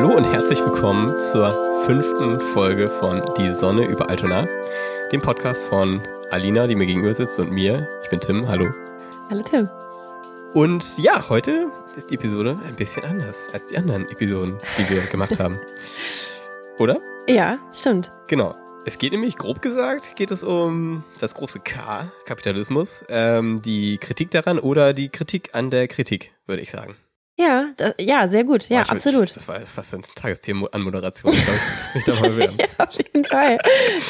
Hallo und herzlich willkommen zur fünften Folge von Die Sonne über Altona, dem Podcast von Alina, die mir gegenüber sitzt, und mir. Ich bin Tim. Hallo. Hallo Tim. Und ja, heute ist die Episode ein bisschen anders als die anderen Episoden, die wir gemacht haben. Oder? Ja, stimmt. Genau. Es geht nämlich, grob gesagt, geht es um das große K, Kapitalismus, ähm, die Kritik daran oder die Kritik an der Kritik, würde ich sagen. Ja, das, ja, sehr gut. Ja, Boah, absolut. Ich, das war fast ein Tagesthema an Moderation. Ich glaube, ich da mal bewerben. ja, auf jeden Fall.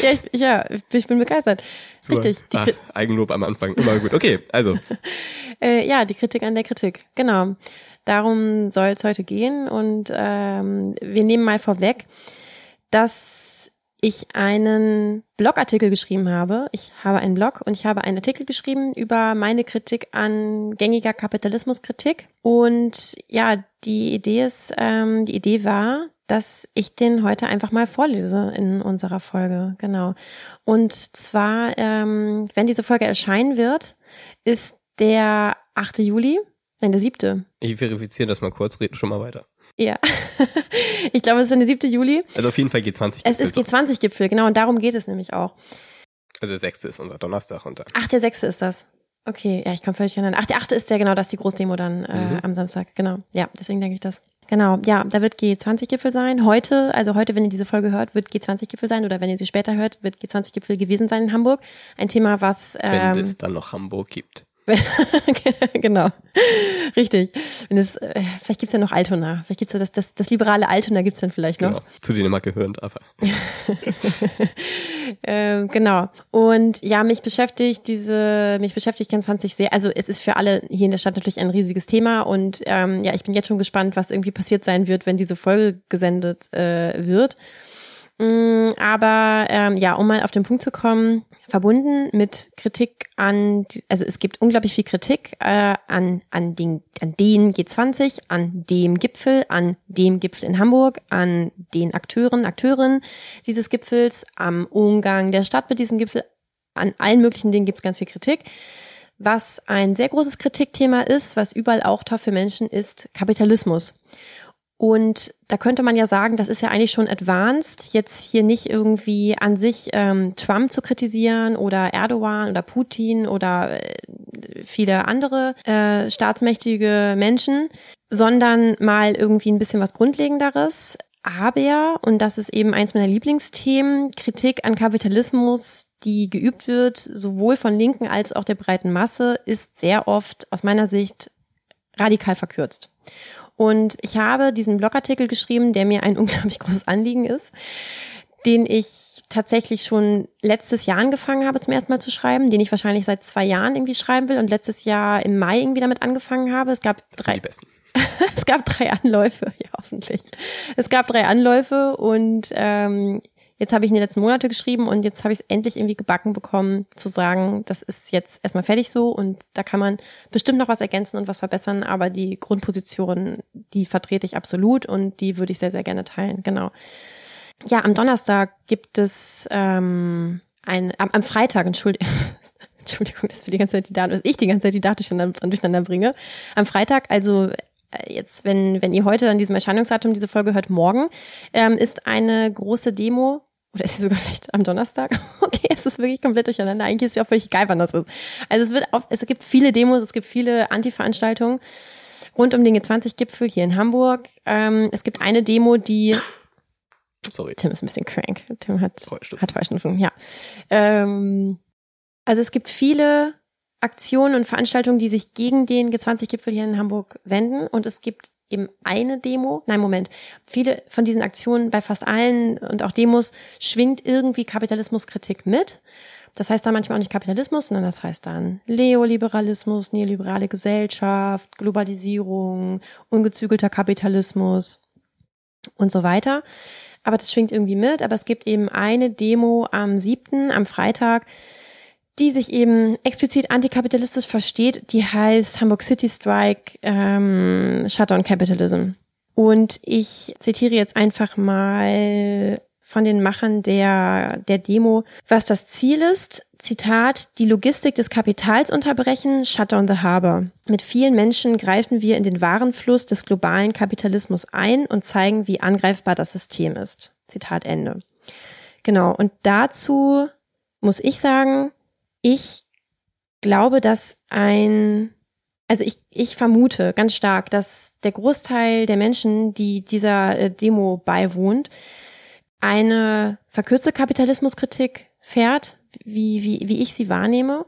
Ja, ich, ja, ich bin begeistert. Super. Richtig. Ah, Eigenlob am Anfang, immer gut. Okay, also. äh, ja, die Kritik an der Kritik. Genau. Darum soll es heute gehen und ähm, wir nehmen mal vorweg, dass ich einen Blogartikel geschrieben habe. Ich habe einen Blog und ich habe einen Artikel geschrieben über meine Kritik an gängiger Kapitalismuskritik. Und ja, die Idee ist, ähm, die Idee war, dass ich den heute einfach mal vorlese in unserer Folge. Genau. Und zwar, ähm, wenn diese Folge erscheinen wird, ist der 8. Juli, nein, der 7. Ich verifiziere das mal kurz, reden schon mal weiter. Ja, ich glaube, es ist der 7. Juli. Also auf jeden Fall G20-Gipfel. Es ist G20-Gipfel, genau, und darum geht es nämlich auch. Also der 6. ist unser Donnerstag und Ach, der 6. ist das. Okay, ja, ich komme völlig durcheinander. Ach, der 8. ist ja genau, das ist die Großdemo dann äh, mhm. am Samstag. Genau, ja, deswegen denke ich das. Genau, ja, da wird G20-Gipfel sein. Heute, also heute, wenn ihr diese Folge hört, wird G20-Gipfel sein oder wenn ihr sie später hört, wird G20-Gipfel gewesen sein in Hamburg. Ein Thema, was... Ähm, wenn es dann noch Hamburg gibt. genau, richtig. Wenn es, äh, vielleicht gibt's ja noch Altona. Vielleicht gibt's ja das, das, das liberale Altona gibt's dann vielleicht noch. Genau, zu Dänemark gehörend, aber. ähm, genau. Und ja, mich beschäftigt diese, mich beschäftigt ganz 20 sehr. Also es ist für alle hier in der Stadt natürlich ein riesiges Thema und ähm, ja, ich bin jetzt schon gespannt, was irgendwie passiert sein wird, wenn diese Folge gesendet äh, wird. Mm, aber ähm, ja, um mal auf den Punkt zu kommen, verbunden mit Kritik an, also es gibt unglaublich viel Kritik äh, an, an, den, an den G20, an dem Gipfel, an dem Gipfel in Hamburg, an den Akteuren, Akteurinnen dieses Gipfels, am Umgang der Stadt mit diesem Gipfel, an allen möglichen Dingen gibt es ganz viel Kritik. Was ein sehr großes Kritikthema ist, was überall auch toll für Menschen ist, Kapitalismus. Und da könnte man ja sagen, das ist ja eigentlich schon advanced, jetzt hier nicht irgendwie an sich ähm, Trump zu kritisieren oder Erdogan oder Putin oder äh, viele andere äh, staatsmächtige Menschen, sondern mal irgendwie ein bisschen was Grundlegenderes. Aber, und das ist eben eins meiner Lieblingsthemen, Kritik an Kapitalismus, die geübt wird, sowohl von Linken als auch der breiten Masse, ist sehr oft aus meiner Sicht radikal verkürzt. Und ich habe diesen Blogartikel geschrieben, der mir ein unglaublich großes Anliegen ist, den ich tatsächlich schon letztes Jahr angefangen habe, zum ersten Mal zu schreiben, den ich wahrscheinlich seit zwei Jahren irgendwie schreiben will und letztes Jahr im Mai irgendwie damit angefangen habe. Es gab drei. Die besten. es gab drei Anläufe, ja hoffentlich. Es gab drei Anläufe und ähm, Jetzt habe ich in den letzten Monate geschrieben und jetzt habe ich es endlich irgendwie gebacken bekommen, zu sagen, das ist jetzt erstmal fertig so und da kann man bestimmt noch was ergänzen und was verbessern, aber die Grundposition, die vertrete ich absolut und die würde ich sehr, sehr gerne teilen. Genau. Ja, am Donnerstag gibt es ähm, ein, am, am Freitag, Entschuldigung. Entschuldigung, dass wir die ganze Zeit die Daten, dass ich die ganze Zeit die Daten durcheinander, durcheinander bringe. Am Freitag, also äh, jetzt, wenn, wenn ihr heute an diesem Erscheinungsdatum diese Folge hört, morgen, ähm, ist eine große Demo oder ist sie sogar vielleicht am Donnerstag? Okay, es ist wirklich komplett durcheinander. Eigentlich ist ja auch völlig egal, wann das ist. Also es wird auf, es gibt viele Demos, es gibt viele Anti-Veranstaltungen rund um den G20-Gipfel hier in Hamburg. Ähm, es gibt eine Demo, die Sorry. Tim ist ein bisschen crank. Tim hat, hat Heuschnupfen, ja. Ähm, also es gibt viele Aktionen und Veranstaltungen, die sich gegen den G20-Gipfel hier in Hamburg wenden. Und es gibt eben eine Demo. Nein, Moment. Viele von diesen Aktionen bei fast allen und auch Demos schwingt irgendwie Kapitalismuskritik mit. Das heißt dann manchmal auch nicht Kapitalismus, sondern das heißt dann Neoliberalismus, neoliberale Gesellschaft, Globalisierung, ungezügelter Kapitalismus und so weiter. Aber das schwingt irgendwie mit. Aber es gibt eben eine Demo am siebten, am Freitag, die sich eben explizit antikapitalistisch versteht, die heißt Hamburg City Strike ähm, Shutdown Capitalism. Und ich zitiere jetzt einfach mal von den Machern der, der Demo, was das Ziel ist. Zitat, die Logistik des Kapitals unterbrechen, shut down the harbor. Mit vielen Menschen greifen wir in den Warenfluss des globalen Kapitalismus ein und zeigen, wie angreifbar das System ist. Zitat Ende. Genau, und dazu muss ich sagen, ich glaube, dass ein, also ich, ich vermute ganz stark, dass der Großteil der Menschen, die dieser äh, Demo beiwohnt, eine verkürzte Kapitalismuskritik fährt, wie, wie, wie ich sie wahrnehme.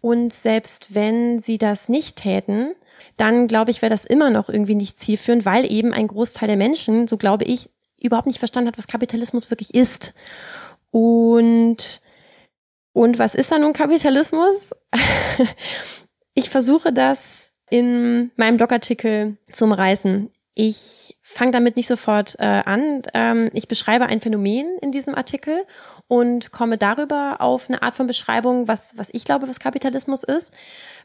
Und selbst wenn sie das nicht täten, dann glaube ich, wäre das immer noch irgendwie nicht zielführend, weil eben ein Großteil der Menschen, so glaube ich, überhaupt nicht verstanden hat, was Kapitalismus wirklich ist. Und, und was ist da nun Kapitalismus? ich versuche das in meinem Blogartikel zu umreißen. Ich fange damit nicht sofort äh, an. Ähm, ich beschreibe ein Phänomen in diesem Artikel und komme darüber auf eine Art von Beschreibung, was, was ich glaube, was Kapitalismus ist.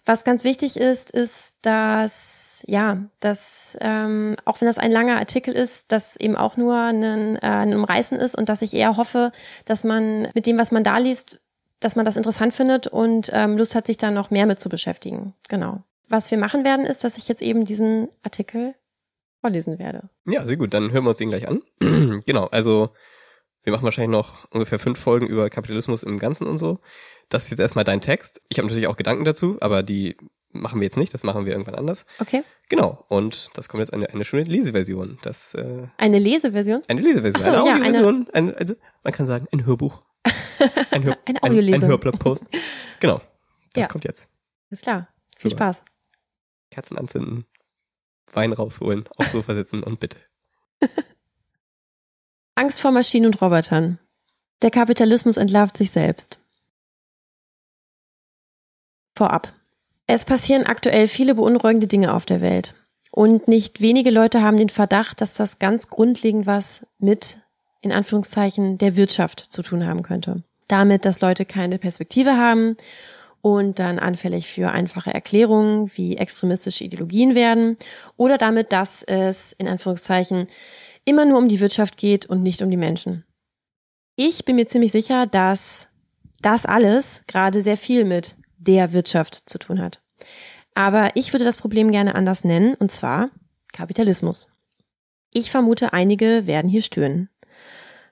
Was ganz wichtig ist, ist, dass, ja, dass, ähm, auch wenn das ein langer Artikel ist, dass eben auch nur ein, äh, ein Umreißen ist und dass ich eher hoffe, dass man mit dem, was man da liest, dass man das interessant findet und ähm, Lust hat, sich da noch mehr mit zu beschäftigen. Genau. Was wir machen werden, ist, dass ich jetzt eben diesen Artikel vorlesen werde. Ja, sehr gut. Dann hören wir uns den gleich an. genau. Also wir machen wahrscheinlich noch ungefähr fünf Folgen über Kapitalismus im Ganzen und so. Das ist jetzt erstmal dein Text. Ich habe natürlich auch Gedanken dazu, aber die machen wir jetzt nicht, das machen wir irgendwann anders. Okay. Genau. Und das kommt jetzt eine, eine schöne Leseversion. Das, äh, eine Leseversion? Eine Leseversion. So, eine ja, Audioversion. Eine, also, man kann sagen, ein Hörbuch. Ein, Hör, ein, Audiolesung. ein Hörblogpost. Genau. Das Ja. kommt jetzt. Ist klar. Viel Super. Spaß. Kerzen anzünden, Wein rausholen, aufs Sofa sitzen und bitte. Angst vor Maschinen und Robotern. Der Kapitalismus entlarvt sich selbst. Vorab. Es passieren aktuell viele beunruhigende Dinge auf der Welt. Und nicht wenige Leute haben den Verdacht, dass das ganz grundlegend was mit, in Anführungszeichen, der Wirtschaft zu tun haben könnte. Damit, dass Leute keine Perspektive haben und dann anfällig für einfache Erklärungen wie extremistische Ideologien werden oder damit, dass es, in Anführungszeichen, immer nur um die Wirtschaft geht und nicht um die Menschen. Ich bin mir ziemlich sicher, dass das alles gerade sehr viel mit der Wirtschaft zu tun hat. Aber ich würde das Problem gerne anders nennen, und zwar Kapitalismus. Ich vermute, einige werden hier stöhnen.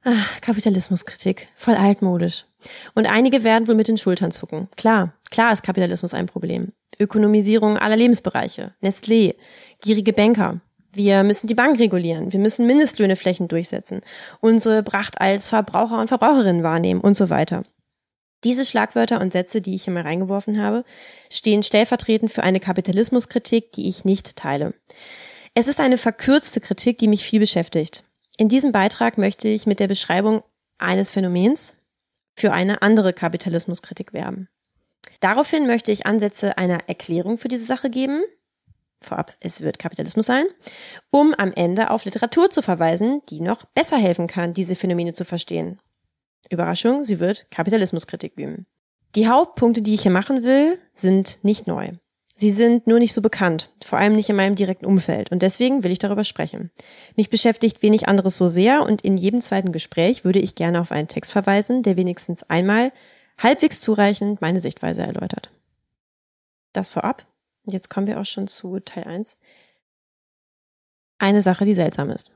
Ach, Kapitalismuskritik, voll altmodisch. Und einige werden wohl mit den Schultern zucken. Klar, klar ist Kapitalismus ein Problem. Ökonomisierung aller Lebensbereiche, Nestlé, gierige Banker. Wir müssen die Bank regulieren, wir müssen Mindestlöhne flächen durchsetzen, unsere Pracht als Verbraucher und Verbraucherinnen wahrnehmen und so weiter. Diese Schlagwörter und Sätze, die ich hier mal reingeworfen habe, stehen stellvertretend für eine Kapitalismuskritik, die ich nicht teile. Es ist eine verkürzte Kritik, die mich viel beschäftigt. In diesem Beitrag möchte ich mit der Beschreibung eines Phänomens für eine andere Kapitalismuskritik werben. Daraufhin möchte ich Ansätze einer Erklärung für diese Sache geben. Vorab, es wird Kapitalismus sein, um am Ende auf Literatur zu verweisen, die noch besser helfen kann, diese Phänomene zu verstehen. Überraschung, sie wird Kapitalismuskritik üben. Die Hauptpunkte, die ich hier machen will, sind nicht neu. Sie sind nur nicht so bekannt, vor allem nicht in meinem direkten Umfeld und deswegen will ich darüber sprechen. Mich beschäftigt wenig anderes so sehr und in jedem zweiten Gespräch würde ich gerne auf einen Text verweisen, der wenigstens einmal halbwegs zureichend meine Sichtweise erläutert. Das vorab. Jetzt kommen wir auch schon zu Teil 1. Eine Sache, die seltsam ist.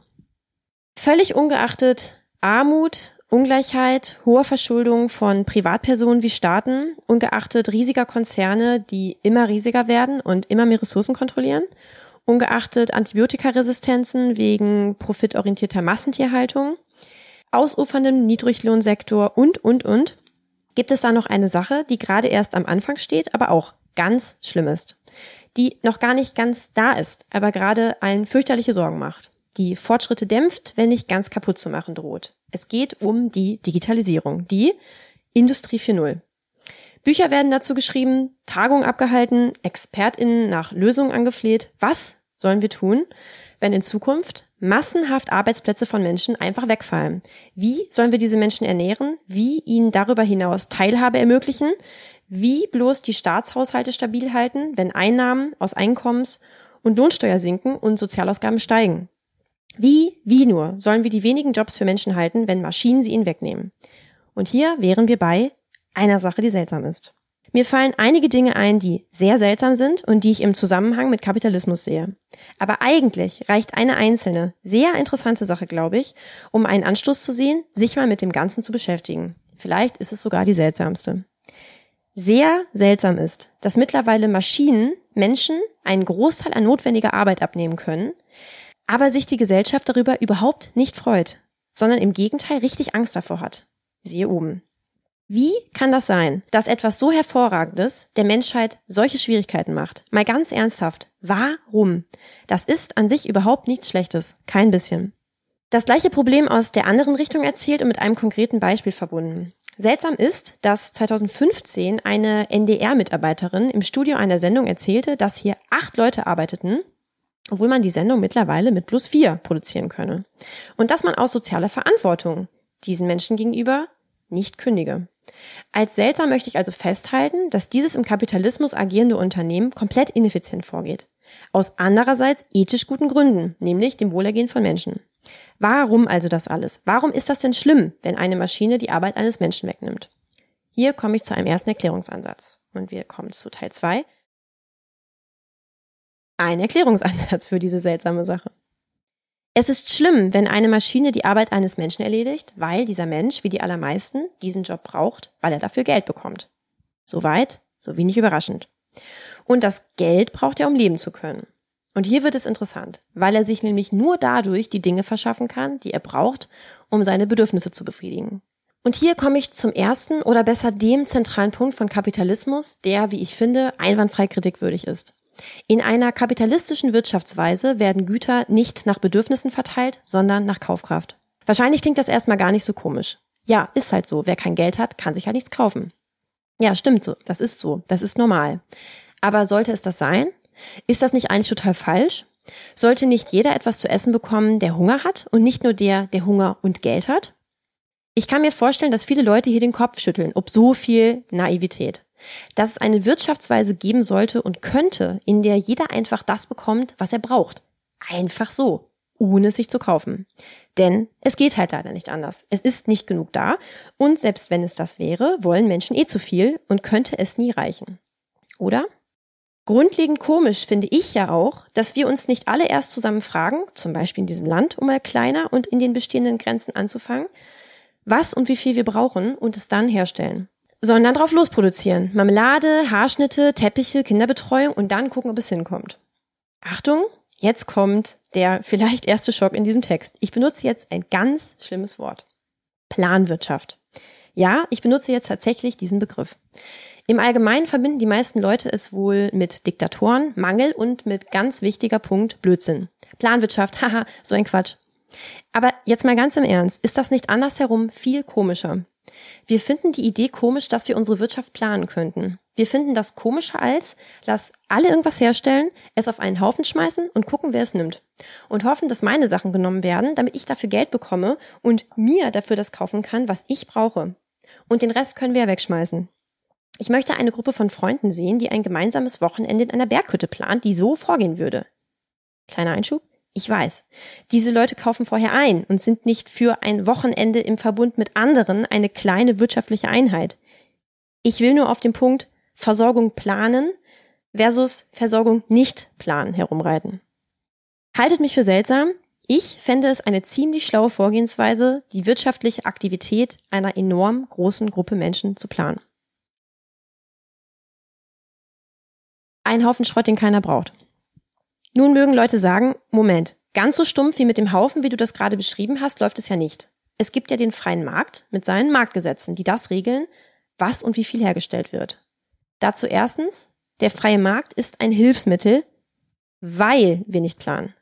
Völlig ungeachtet Armut, Ungleichheit, hoher Verschuldung von Privatpersonen wie Staaten, ungeachtet riesiger Konzerne, die immer riesiger werden und immer mehr Ressourcen kontrollieren, ungeachtet Antibiotikaresistenzen wegen profitorientierter Massentierhaltung, ausuferndem Niedriglohnsektor und, und, und, gibt es da noch eine Sache, die gerade erst am Anfang steht, aber auch ganz schlimm ist, die noch gar nicht ganz da ist, aber gerade allen fürchterliche Sorgen macht die Fortschritte dämpft, wenn nicht ganz kaputt zu machen droht. Es geht um die Digitalisierung, die Industrie 4.0. Bücher werden dazu geschrieben, Tagungen abgehalten, ExpertInnen nach Lösungen angefleht. Was sollen wir tun, wenn in Zukunft massenhaft Arbeitsplätze von Menschen einfach wegfallen? Wie sollen wir diese Menschen ernähren? Wie ihnen darüber hinaus Teilhabe ermöglichen? Wie bloß die Staatshaushalte stabil halten, wenn Einnahmen aus Einkommens- und Lohnsteuer sinken und Sozialausgaben steigen? Wie, wie nur sollen wir die wenigen Jobs für Menschen halten, wenn Maschinen sie ihnen wegnehmen? Und hier wären wir bei einer Sache, die seltsam ist. Mir fallen einige Dinge ein, die sehr seltsam sind und die ich im Zusammenhang mit Kapitalismus sehe. Aber eigentlich reicht eine einzelne, sehr interessante Sache, glaube ich, um einen Anstoß zu sehen, sich mal mit dem Ganzen zu beschäftigen. Vielleicht ist es sogar die seltsamste. Sehr seltsam ist, dass mittlerweile Maschinen Menschen einen Großteil an notwendiger Arbeit abnehmen können, aber sich die Gesellschaft darüber überhaupt nicht freut, sondern im Gegenteil richtig Angst davor hat. Siehe oben. Wie kann das sein, dass etwas so Hervorragendes der Menschheit solche Schwierigkeiten macht? Mal ganz ernsthaft. Warum? Das ist an sich überhaupt nichts Schlechtes. Kein bisschen. Das gleiche Problem aus der anderen Richtung erzählt und mit einem konkreten Beispiel verbunden. Seltsam ist, dass 2015 eine NDR-Mitarbeiterin im Studio einer Sendung erzählte, dass hier acht Leute arbeiteten, obwohl man die Sendung mittlerweile mit plus vier produzieren könne. Und dass man aus sozialer Verantwortung diesen Menschen gegenüber nicht kündige. Als seltsam möchte ich also festhalten, dass dieses im Kapitalismus agierende Unternehmen komplett ineffizient vorgeht. Aus andererseits ethisch guten Gründen, nämlich dem Wohlergehen von Menschen. Warum also das alles? Warum ist das denn schlimm, wenn eine Maschine die Arbeit eines Menschen wegnimmt? Hier komme ich zu einem ersten Erklärungsansatz. Und wir kommen zu Teil zwei. Ein Erklärungsansatz für diese seltsame Sache. Es ist schlimm, wenn eine Maschine die Arbeit eines Menschen erledigt, weil dieser Mensch, wie die allermeisten, diesen Job braucht, weil er dafür Geld bekommt. Soweit, so wenig überraschend. Und das Geld braucht er, um leben zu können. Und hier wird es interessant, weil er sich nämlich nur dadurch die Dinge verschaffen kann, die er braucht, um seine Bedürfnisse zu befriedigen. Und hier komme ich zum ersten oder besser dem zentralen Punkt von Kapitalismus, der, wie ich finde, einwandfrei kritikwürdig ist. In einer kapitalistischen Wirtschaftsweise werden Güter nicht nach Bedürfnissen verteilt, sondern nach Kaufkraft. Wahrscheinlich klingt das erstmal gar nicht so komisch. Ja, ist halt so. Wer kein Geld hat, kann sich halt nichts kaufen. Ja, stimmt so. Das ist so. Das ist normal. Aber sollte es das sein? Ist das nicht eigentlich total falsch? Sollte nicht jeder etwas zu essen bekommen, der Hunger hat und nicht nur der, der Hunger und Geld hat? Ich kann mir vorstellen, dass viele Leute hier den Kopf schütteln, ob so viel Naivität dass es eine Wirtschaftsweise geben sollte und könnte, in der jeder einfach das bekommt, was er braucht. Einfach so, ohne es sich zu kaufen. Denn es geht halt leider nicht anders. Es ist nicht genug da und selbst wenn es das wäre, wollen Menschen eh zu viel und könnte es nie reichen. Oder? Grundlegend komisch finde ich ja auch, dass wir uns nicht alle erst zusammen fragen, zum Beispiel in diesem Land, um mal kleiner und in den bestehenden Grenzen anzufangen, was und wie viel wir brauchen und es dann herstellen sondern drauf losproduzieren. Marmelade, Haarschnitte, Teppiche, Kinderbetreuung und dann gucken, ob es hinkommt. Achtung, jetzt kommt der vielleicht erste Schock in diesem Text. Ich benutze jetzt ein ganz schlimmes Wort. Planwirtschaft. Ja, ich benutze jetzt tatsächlich diesen Begriff. Im Allgemeinen verbinden die meisten Leute es wohl mit Diktatoren, Mangel und mit ganz wichtiger Punkt Blödsinn. Planwirtschaft, haha, so ein Quatsch. Aber jetzt mal ganz im Ernst, ist das nicht andersherum viel komischer? Wir finden die Idee komisch, dass wir unsere Wirtschaft planen könnten. Wir finden das komischer als, lass alle irgendwas herstellen, es auf einen Haufen schmeißen und gucken, wer es nimmt. Und hoffen, dass meine Sachen genommen werden, damit ich dafür Geld bekomme und mir dafür das kaufen kann, was ich brauche. Und den Rest können wir ja wegschmeißen. Ich möchte eine Gruppe von Freunden sehen, die ein gemeinsames Wochenende in einer Berghütte plant, die so vorgehen würde. Kleiner Einschub. Ich weiß. Diese Leute kaufen vorher ein und sind nicht für ein Wochenende im Verbund mit anderen eine kleine wirtschaftliche Einheit. Ich will nur auf den Punkt Versorgung planen versus Versorgung nicht planen herumreiten. Haltet mich für seltsam. Ich fände es eine ziemlich schlaue Vorgehensweise, die wirtschaftliche Aktivität einer enorm großen Gruppe Menschen zu planen. Ein Haufen Schrott, den keiner braucht. Nun mögen Leute sagen, Moment, ganz so stumpf wie mit dem Haufen, wie du das gerade beschrieben hast, läuft es ja nicht. Es gibt ja den freien Markt mit seinen Marktgesetzen, die das regeln, was und wie viel hergestellt wird. Dazu erstens, der freie Markt ist ein Hilfsmittel, weil wir nicht planen.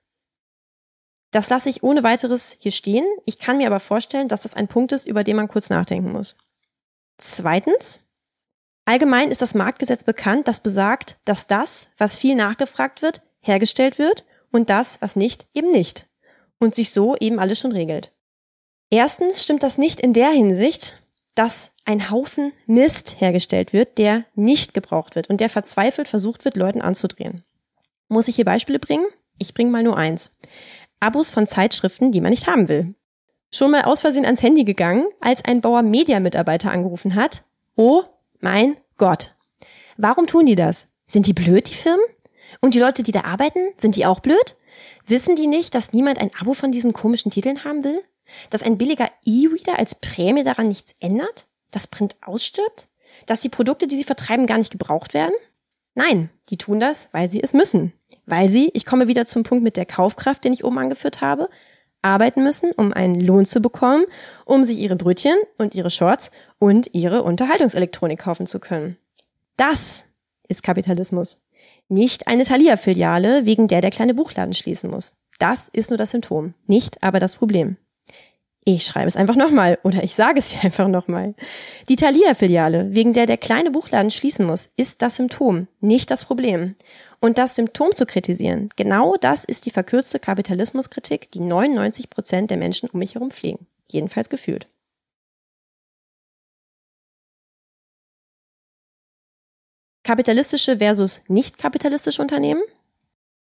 Das lasse ich ohne weiteres hier stehen. Ich kann mir aber vorstellen, dass das ein Punkt ist, über den man kurz nachdenken muss. Zweitens, allgemein ist das Marktgesetz bekannt, das besagt, dass das, was viel nachgefragt wird, hergestellt wird und das, was nicht, eben nicht. Und sich so eben alles schon regelt. Erstens stimmt das nicht in der Hinsicht, dass ein Haufen Mist hergestellt wird, der nicht gebraucht wird und der verzweifelt versucht wird, Leuten anzudrehen. Muss ich hier Beispiele bringen? Ich bringe mal nur eins. Abos von Zeitschriften, die man nicht haben will. Schon mal aus Versehen ans Handy gegangen, als ein Bauer Media-Mitarbeiter angerufen hat Oh mein Gott. Warum tun die das? Sind die blöd, die Firmen? Und die Leute, die da arbeiten, sind die auch blöd? Wissen die nicht, dass niemand ein Abo von diesen komischen Titeln haben will? Dass ein billiger E-Reader als Prämie daran nichts ändert? Dass Print ausstirbt? Dass die Produkte, die sie vertreiben, gar nicht gebraucht werden? Nein, die tun das, weil sie es müssen. Weil sie, ich komme wieder zum Punkt mit der Kaufkraft, den ich oben angeführt habe, arbeiten müssen, um einen Lohn zu bekommen, um sich ihre Brötchen und ihre Shorts und ihre Unterhaltungselektronik kaufen zu können. Das ist Kapitalismus. Nicht eine Thalia-Filiale, wegen der der kleine Buchladen schließen muss. Das ist nur das Symptom, nicht aber das Problem. Ich schreibe es einfach nochmal oder ich sage es dir einfach nochmal. Die Thalia-Filiale, wegen der der kleine Buchladen schließen muss, ist das Symptom, nicht das Problem. Und das Symptom zu kritisieren, genau das ist die verkürzte Kapitalismuskritik, die 99 Prozent der Menschen um mich herum pflegen. Jedenfalls gefühlt. Kapitalistische versus nicht kapitalistische Unternehmen?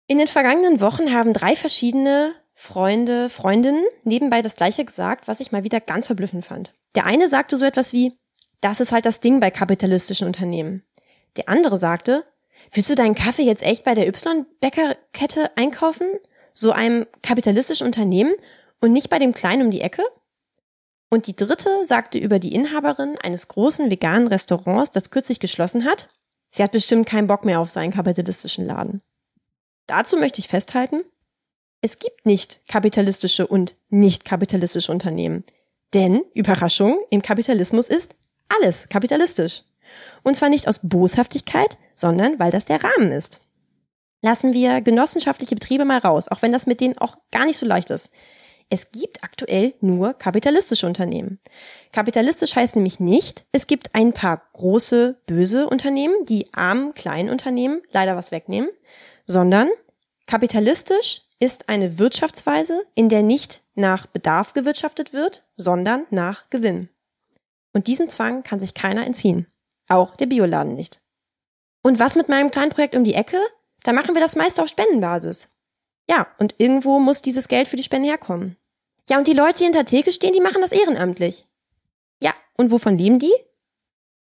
In den vergangenen Wochen haben drei verschiedene Freunde, Freundinnen nebenbei das gleiche gesagt, was ich mal wieder ganz verblüffend fand. Der eine sagte so etwas wie, das ist halt das Ding bei kapitalistischen Unternehmen. Der andere sagte, willst du deinen Kaffee jetzt echt bei der Y-Bäckerkette einkaufen? So einem kapitalistischen Unternehmen und nicht bei dem Kleinen um die Ecke? Und die dritte sagte über die Inhaberin eines großen veganen Restaurants, das kürzlich geschlossen hat, sie hat bestimmt keinen Bock mehr auf so einen kapitalistischen Laden. Dazu möchte ich festhalten, es gibt nicht kapitalistische und nicht kapitalistische Unternehmen. Denn, Überraschung, im Kapitalismus ist alles kapitalistisch. Und zwar nicht aus Boshaftigkeit, sondern weil das der Rahmen ist. Lassen wir genossenschaftliche Betriebe mal raus, auch wenn das mit denen auch gar nicht so leicht ist. Es gibt aktuell nur kapitalistische Unternehmen. Kapitalistisch heißt nämlich nicht, es gibt ein paar große, böse Unternehmen, die armen, kleinen Unternehmen leider was wegnehmen, sondern kapitalistisch ist eine Wirtschaftsweise, in der nicht nach Bedarf gewirtschaftet wird, sondern nach Gewinn. Und diesen Zwang kann sich keiner entziehen. Auch der Bioladen nicht. Und was mit meinem kleinen Projekt um die Ecke? Da machen wir das meist auf Spendenbasis. Ja, und irgendwo muss dieses Geld für die Spende herkommen. Ja, und die Leute, die hinter Theke stehen, die machen das ehrenamtlich. Ja, und wovon leben die?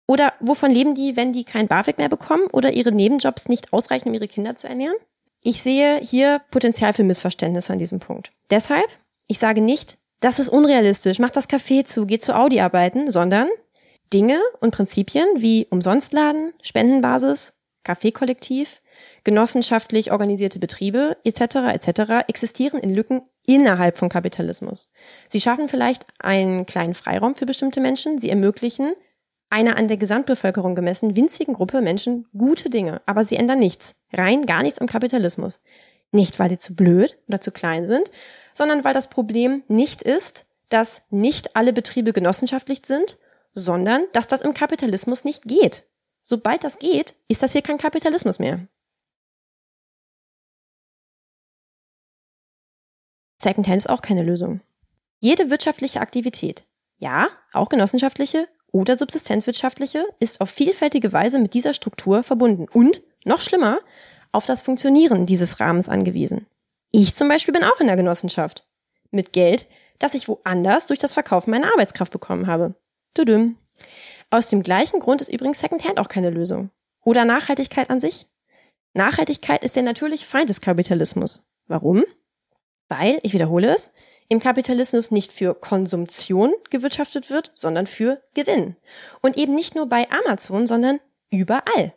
Oder wovon leben die, wenn die kein BAföG mehr bekommen oder ihre Nebenjobs nicht ausreichen, um ihre Kinder zu ernähren? Ich sehe hier Potenzial für Missverständnisse an diesem Punkt. Deshalb, ich sage nicht, das ist unrealistisch, mach das Café zu, geh zu Audi arbeiten, sondern Dinge und Prinzipien wie Umsonstladen, Spendenbasis, Kaffeekollektiv, genossenschaftlich organisierte Betriebe etc. etc. existieren in Lücken innerhalb von Kapitalismus. Sie schaffen vielleicht einen kleinen Freiraum für bestimmte Menschen, sie ermöglichen einer an der Gesamtbevölkerung gemessen winzigen Gruppe Menschen gute Dinge, aber sie ändern nichts, rein gar nichts am Kapitalismus. Nicht, weil sie zu blöd oder zu klein sind, sondern weil das Problem nicht ist, dass nicht alle Betriebe genossenschaftlich sind, sondern dass das im Kapitalismus nicht geht. Sobald das geht, ist das hier kein Kapitalismus mehr. Secondhand ist auch keine Lösung. Jede wirtschaftliche Aktivität, ja, auch genossenschaftliche, oder subsistenzwirtschaftliche ist auf vielfältige Weise mit dieser Struktur verbunden und, noch schlimmer, auf das Funktionieren dieses Rahmens angewiesen. Ich zum Beispiel bin auch in der Genossenschaft. Mit Geld, das ich woanders durch das Verkaufen meiner Arbeitskraft bekommen habe. Tudum. Aus dem gleichen Grund ist übrigens Secondhand auch keine Lösung. Oder Nachhaltigkeit an sich? Nachhaltigkeit ist der natürliche Feind des Kapitalismus. Warum? Weil, ich wiederhole es, im Kapitalismus nicht für Konsumtion gewirtschaftet wird, sondern für Gewinn. Und eben nicht nur bei Amazon, sondern überall.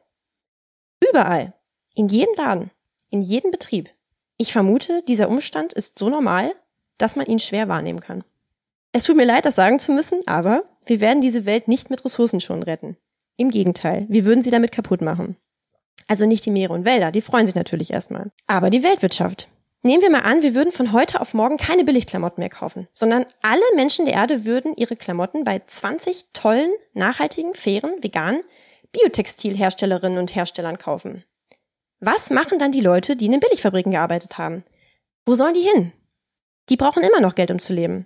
Überall. In jedem Laden. In jedem Betrieb. Ich vermute, dieser Umstand ist so normal, dass man ihn schwer wahrnehmen kann. Es tut mir leid, das sagen zu müssen, aber wir werden diese Welt nicht mit Ressourcen schon retten. Im Gegenteil, wir würden sie damit kaputt machen. Also nicht die Meere und Wälder, die freuen sich natürlich erstmal. Aber die Weltwirtschaft. Nehmen wir mal an, wir würden von heute auf morgen keine Billigklamotten mehr kaufen, sondern alle Menschen der Erde würden ihre Klamotten bei 20 tollen, nachhaltigen, fairen, veganen Biotextilherstellerinnen und Herstellern kaufen. Was machen dann die Leute, die in den Billigfabriken gearbeitet haben? Wo sollen die hin? Die brauchen immer noch Geld, um zu leben.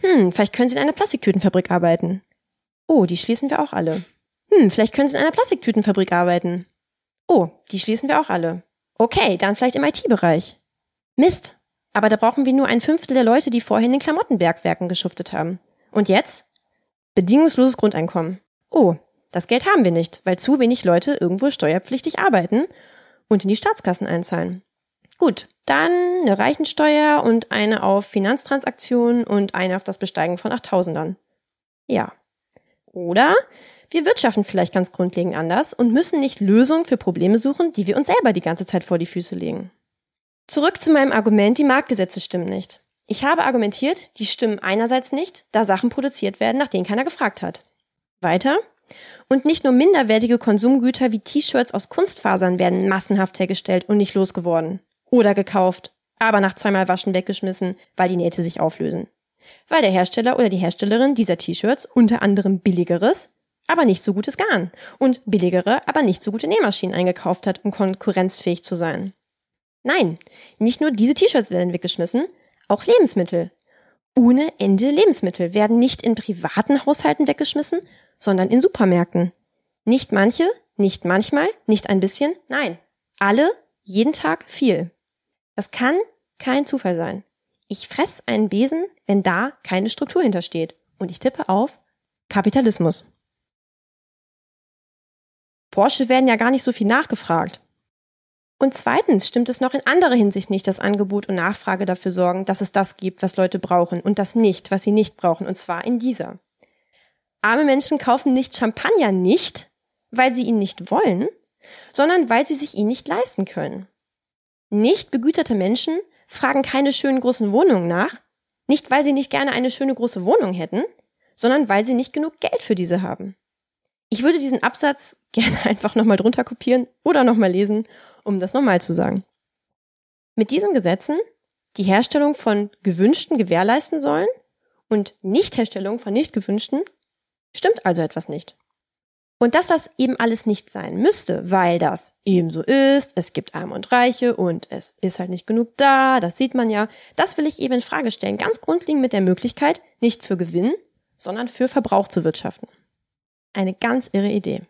Hm, vielleicht können sie in einer Plastiktütenfabrik arbeiten. Oh, die schließen wir auch alle. Hm, vielleicht können sie in einer Plastiktütenfabrik arbeiten. Oh, die schließen wir auch alle. Okay, dann vielleicht im IT-Bereich. Mist. Aber da brauchen wir nur ein Fünftel der Leute, die vorher in den Klamottenbergwerken geschuftet haben. Und jetzt? Bedingungsloses Grundeinkommen. Oh, Das Geld haben wir nicht, weil zu wenig Leute irgendwo steuerpflichtig arbeiten und in die Staatskassen einzahlen. Gut, dann eine Reichensteuer und eine auf Finanztransaktionen und eine auf das Besteigen von Achttausendern. Ja. Oder wir wirtschaften vielleicht ganz grundlegend anders und müssen nicht Lösungen für Probleme suchen, die wir uns selber die ganze Zeit vor die Füße legen. Zurück zu meinem Argument, die Marktgesetze stimmen nicht. Ich habe argumentiert, die stimmen einerseits nicht, da Sachen produziert werden, nach denen keiner gefragt hat. Weiter. Und nicht nur minderwertige Konsumgüter wie T-Shirts aus Kunstfasern werden massenhaft hergestellt und nicht losgeworden. Oder gekauft, aber nach zweimal Waschen weggeschmissen, weil die Nähte sich auflösen. Weil der Hersteller oder die Herstellerin dieser T-Shirts unter anderem billigeres, aber nicht so gutes Garn und billigere, aber nicht so gute Nähmaschinen eingekauft hat, um konkurrenzfähig zu sein. Nein, nicht nur diese T-Shirts werden weggeschmissen, auch Lebensmittel. Ohne Ende Lebensmittel werden nicht in privaten Haushalten weggeschmissen, sondern in Supermärkten. Nicht manche, nicht manchmal, nicht ein bisschen, nein. Alle, jeden Tag viel. Das kann kein Zufall sein. Ich fress einen Besen, wenn da keine Struktur hintersteht. Und ich tippe auf Kapitalismus. Porsche werden ja gar nicht so viel nachgefragt. Und zweitens stimmt es noch in anderer Hinsicht nicht, dass Angebot und Nachfrage dafür sorgen, dass es das gibt, was Leute brauchen und das nicht, was sie nicht brauchen, und zwar in dieser. Arme Menschen kaufen nicht Champagner nicht, weil sie ihn nicht wollen, sondern weil sie sich ihn nicht leisten können. Nicht begüterte Menschen fragen keine schönen großen Wohnungen nach, nicht weil sie nicht gerne eine schöne große Wohnung hätten, sondern weil sie nicht genug Geld für diese haben. Ich würde diesen Absatz gerne einfach nochmal drunter kopieren oder nochmal lesen, um das nochmal zu sagen. Mit diesen Gesetzen, die Herstellung von gewünschten gewährleisten sollen und Nichtherstellung von nicht gewünschten, stimmt also etwas nicht. Und dass das eben alles nicht sein müsste, weil das eben so ist, es gibt Arme und Reiche und es ist halt nicht genug da, das sieht man ja, das will ich eben in Frage stellen, ganz grundlegend mit der Möglichkeit, nicht für Gewinn, sondern für Verbrauch zu wirtschaften. Eine ganz irre Idee.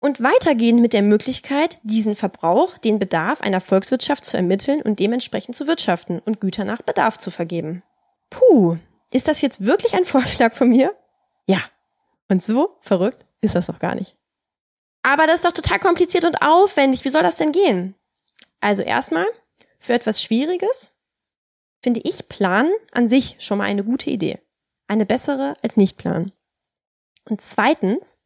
Und weitergehend mit der Möglichkeit, diesen Verbrauch, den Bedarf einer Volkswirtschaft zu ermitteln und dementsprechend zu wirtschaften und Güter nach Bedarf zu vergeben. Puh, ist das jetzt wirklich ein Vorschlag von mir? Ja. Und so verrückt ist das doch gar nicht. Aber das ist doch total kompliziert und aufwendig. Wie soll das denn gehen? Also erstmal, für etwas Schwieriges finde ich Planen an sich schon mal eine gute Idee. Eine bessere als nicht planen. Und zweitens,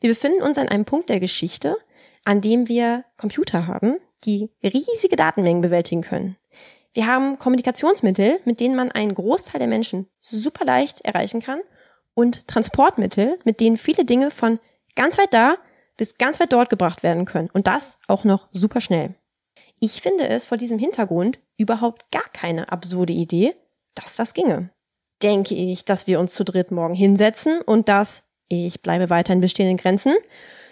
wir befinden uns an einem Punkt der Geschichte, an dem wir Computer haben, die riesige Datenmengen bewältigen können. Wir haben Kommunikationsmittel, mit denen man einen Großteil der Menschen super leicht erreichen kann und Transportmittel, mit denen viele Dinge von ganz weit da bis ganz weit dort gebracht werden können. Und das auch noch super schnell. Ich finde es vor diesem Hintergrund überhaupt gar keine absurde Idee, dass das ginge. Denke ich, dass wir uns zu dritt morgen hinsetzen und das, ich bleibe weiter in bestehenden Grenzen,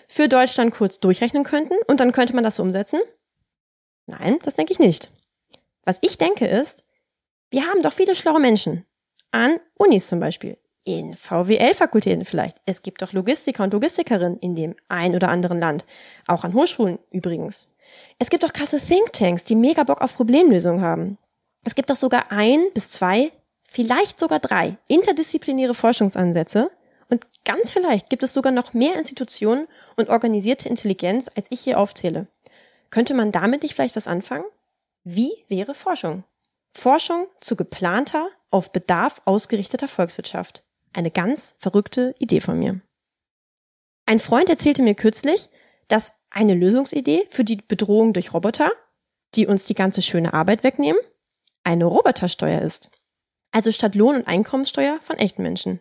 für Deutschland kurz durchrechnen könnten und dann könnte man das umsetzen? Nein, das denke ich nicht. Was ich denke ist, wir haben doch viele schlaue Menschen. An Unis zum Beispiel, in VWL-Fakultäten vielleicht. Es gibt doch Logistiker und Logistikerinnen in dem ein oder anderen Land. Auch an Hochschulen übrigens. Es gibt doch krasse Thinktanks, die mega Bock auf Problemlösung haben. Es gibt doch sogar ein bis zwei, vielleicht sogar drei interdisziplinäre Forschungsansätze. Und ganz vielleicht gibt es sogar noch mehr Institutionen und organisierte Intelligenz, als ich hier aufzähle. Könnte man damit nicht vielleicht was anfangen? Wie wäre Forschung? Forschung zu geplanter, auf Bedarf ausgerichteter Volkswirtschaft. Eine ganz verrückte Idee von mir. Ein Freund erzählte mir kürzlich, dass eine Lösungsidee für die Bedrohung durch Roboter, die uns die ganze schöne Arbeit wegnehmen, eine Robotersteuer ist. Also statt Lohn- und Einkommenssteuer von echten Menschen.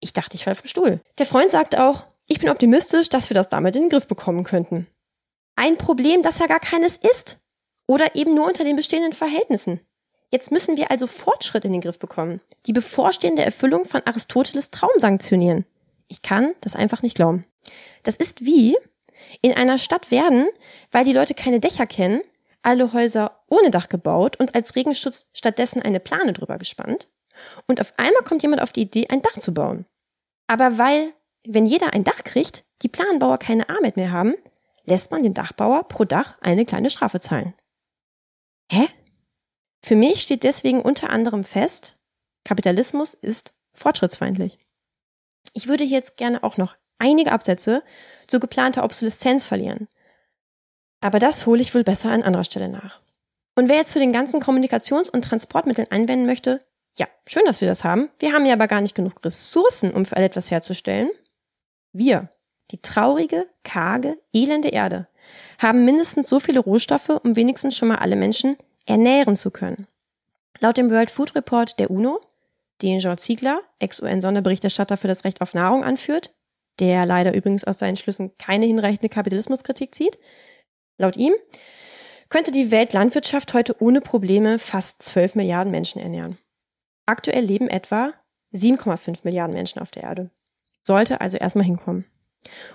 Ich dachte, ich fall vom Stuhl. Der Freund sagt auch, ich bin optimistisch, dass wir das damit in den Griff bekommen könnten. Ein Problem, das ja gar keines ist. Oder eben nur unter den bestehenden Verhältnissen. Jetzt müssen wir also Fortschritt in den Griff bekommen. Die bevorstehende Erfüllung von Aristoteles Traum sanktionieren. Ich kann das einfach nicht glauben. Das ist wie in einer Stadt werden, weil die Leute keine Dächer kennen, alle Häuser ohne Dach gebaut und als Regenschutz stattdessen eine Plane drüber gespannt. Und auf einmal kommt jemand auf die Idee, ein Dach zu bauen. Aber weil, wenn jeder ein Dach kriegt, die Planbauer keine Arbeit mehr haben, lässt man den Dachbauer pro Dach eine kleine Strafe zahlen. Hä? Für mich steht deswegen unter anderem fest, Kapitalismus ist fortschrittsfeindlich. Ich würde jetzt gerne auch noch einige Absätze zu geplanter Obsoleszenz verlieren. Aber das hole ich wohl besser an anderer Stelle nach. Und wer jetzt zu den ganzen Kommunikations- und Transportmitteln einwenden möchte, ja, schön, dass wir das haben. Wir haben ja aber gar nicht genug Ressourcen, um für etwas herzustellen. Wir, die traurige, karge, elende Erde, haben mindestens so viele Rohstoffe, um wenigstens schon mal alle Menschen ernähren zu können. Laut dem World Food Report der UNO, den Jean Ziegler, Ex-UN-Sonderberichterstatter für das Recht auf Nahrung, anführt, der leider übrigens aus seinen Schlüssen keine hinreichende Kapitalismuskritik zieht, laut ihm könnte die Weltlandwirtschaft heute ohne Probleme fast 12 Milliarden Menschen ernähren. Aktuell leben etwa 7,5 Milliarden Menschen auf der Erde. Sollte also erstmal hinkommen.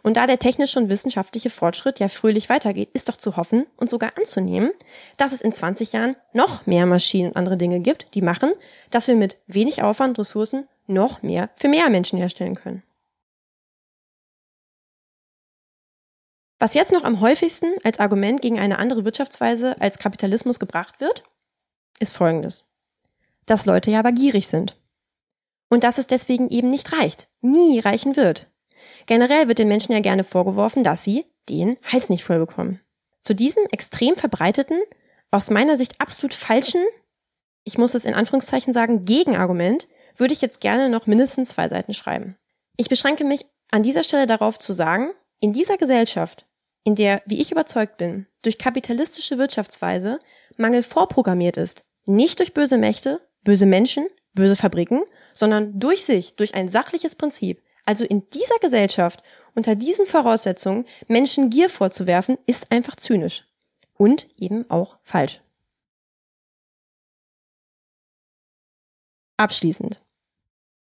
Und da der technische und wissenschaftliche Fortschritt ja fröhlich weitergeht, ist doch zu hoffen und sogar anzunehmen, dass es in 20 Jahren noch mehr Maschinen und andere Dinge gibt, die machen, dass wir mit wenig Aufwand Ressourcen noch mehr für mehr Menschen herstellen können. Was jetzt noch am häufigsten als Argument gegen eine andere Wirtschaftsweise als Kapitalismus gebracht wird, ist folgendes. Dass Leute ja aber gierig sind. Und dass es deswegen eben nicht reicht, nie reichen wird, Generell wird den Menschen ja gerne vorgeworfen, dass sie den Hals nicht voll bekommen. Zu diesem extrem verbreiteten, aus meiner Sicht absolut falschen, ich muss es in Anführungszeichen sagen, Gegenargument, würde ich jetzt gerne noch mindestens zwei Seiten schreiben. Ich beschränke mich an dieser Stelle darauf zu sagen, in dieser Gesellschaft, in der, wie ich überzeugt bin, durch kapitalistische Wirtschaftsweise Mangel vorprogrammiert ist, nicht durch böse Mächte, böse Menschen, böse Fabriken, sondern durch sich, durch ein sachliches Prinzip, also in dieser Gesellschaft, unter diesen Voraussetzungen, Menschen Gier vorzuwerfen, ist einfach zynisch. Und eben auch falsch. Abschließend.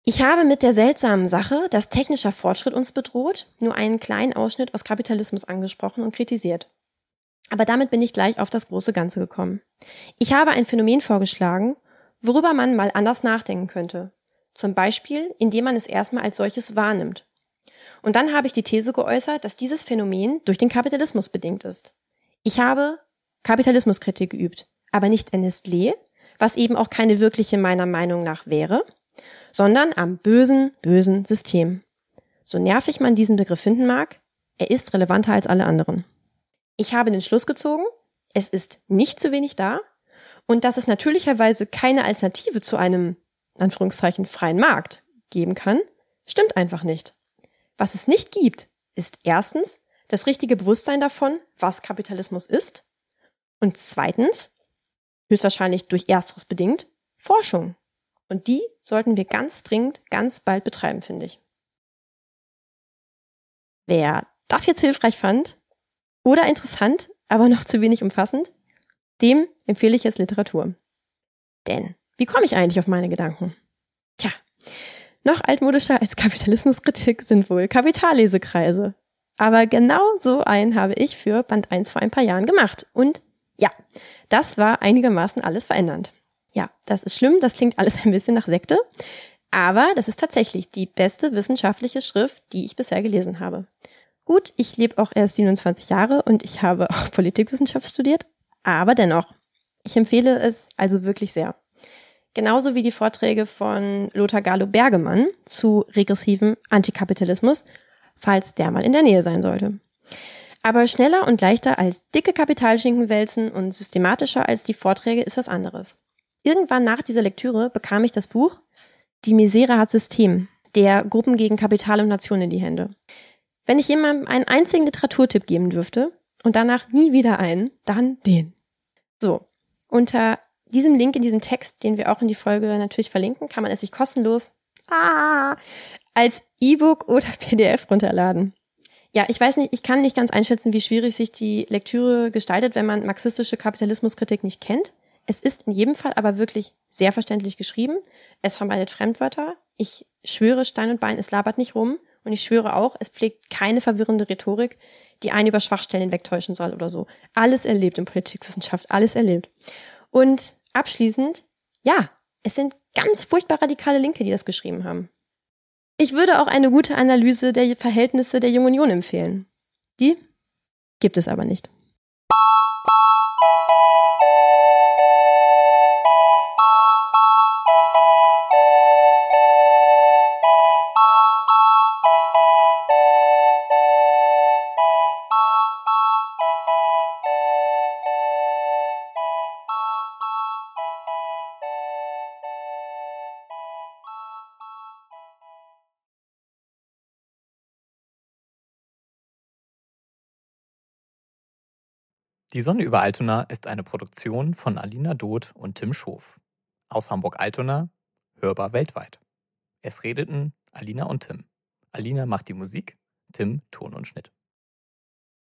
Ich habe mit der seltsamen Sache, dass technischer Fortschritt uns bedroht, nur einen kleinen Ausschnitt aus Kapitalismus angesprochen und kritisiert. Aber damit bin ich gleich auf das große Ganze gekommen. Ich habe ein Phänomen vorgeschlagen, worüber man mal anders nachdenken könnte, zum Beispiel, indem man es erstmal als solches wahrnimmt. Und dann habe ich die These geäußert, dass dieses Phänomen durch den Kapitalismus bedingt ist. Ich habe Kapitalismuskritik geübt, aber nicht an Nestlé, was eben auch keine wirkliche meiner Meinung nach wäre, sondern am bösen, bösen System. So nervig man diesen Begriff finden mag, er ist relevanter als alle anderen. Ich habe den Schluss gezogen, es ist nicht zu wenig da und dass es natürlicherweise keine Alternative zu einem Anführungszeichen freien Markt geben kann, stimmt einfach nicht. Was es nicht gibt, ist erstens das richtige Bewusstsein davon, was Kapitalismus ist und zweitens, höchstwahrscheinlich durch ersteres bedingt, Forschung. Und die sollten wir ganz dringend, ganz bald betreiben, finde ich. Wer das jetzt hilfreich fand oder interessant, aber noch zu wenig umfassend, dem empfehle ich jetzt Literatur. Denn wie komme ich eigentlich auf meine Gedanken? Tja, noch altmodischer als Kapitalismuskritik sind wohl Kapitallesekreise. Aber genau so einen habe ich für Band 1 vor ein paar Jahren gemacht. Und ja, das war einigermaßen alles verändernd. Ja, das ist schlimm, das klingt alles ein bisschen nach Sekte. Aber das ist tatsächlich die beste wissenschaftliche Schrift, die ich bisher gelesen habe. Gut, ich lebe auch erst 27 Jahre und ich habe auch Politikwissenschaft studiert. Aber dennoch, ich empfehle es also wirklich sehr. Genauso wie die Vorträge von Lothar Galo Bergemann zu regressivem Antikapitalismus, falls der mal in der Nähe sein sollte. Aber schneller und leichter als dicke Kapitalschinken wälzen und systematischer als die Vorträge ist was anderes. Irgendwann nach dieser Lektüre bekam ich das Buch Die Misere hat System, der Gruppen gegen Kapital und Nation in die Hände. Wenn ich jemandem einen einzigen Literaturtipp geben dürfte und danach nie wieder einen, dann den. So, unter diesem Link in diesem Text, den wir auch in die Folge natürlich verlinken, kann man es sich kostenlos ah, als E-Book oder PDF runterladen. Ja, ich weiß nicht, ich kann nicht ganz einschätzen, wie schwierig sich die Lektüre gestaltet, wenn man marxistische Kapitalismuskritik nicht kennt. Es ist in jedem Fall aber wirklich sehr verständlich geschrieben. Es vermeidet Fremdwörter. Ich schwöre Stein und Bein, es labert nicht rum. Und ich schwöre auch, es pflegt keine verwirrende Rhetorik, die einen über Schwachstellen wegtäuschen soll oder so. Alles erlebt in Politikwissenschaft, alles erlebt. Und abschließend, ja, es sind ganz furchtbar radikale Linke, die das geschrieben haben. Ich würde auch eine gute Analyse der Verhältnisse der Jungen Union empfehlen. Die gibt es aber nicht. Die Sonne über Altona ist eine Produktion von Alina Doth und Tim Schof. Aus Hamburg-Altona, hörbar weltweit. Es redeten Alina und Tim. Alina macht die Musik, Tim Ton und Schnitt.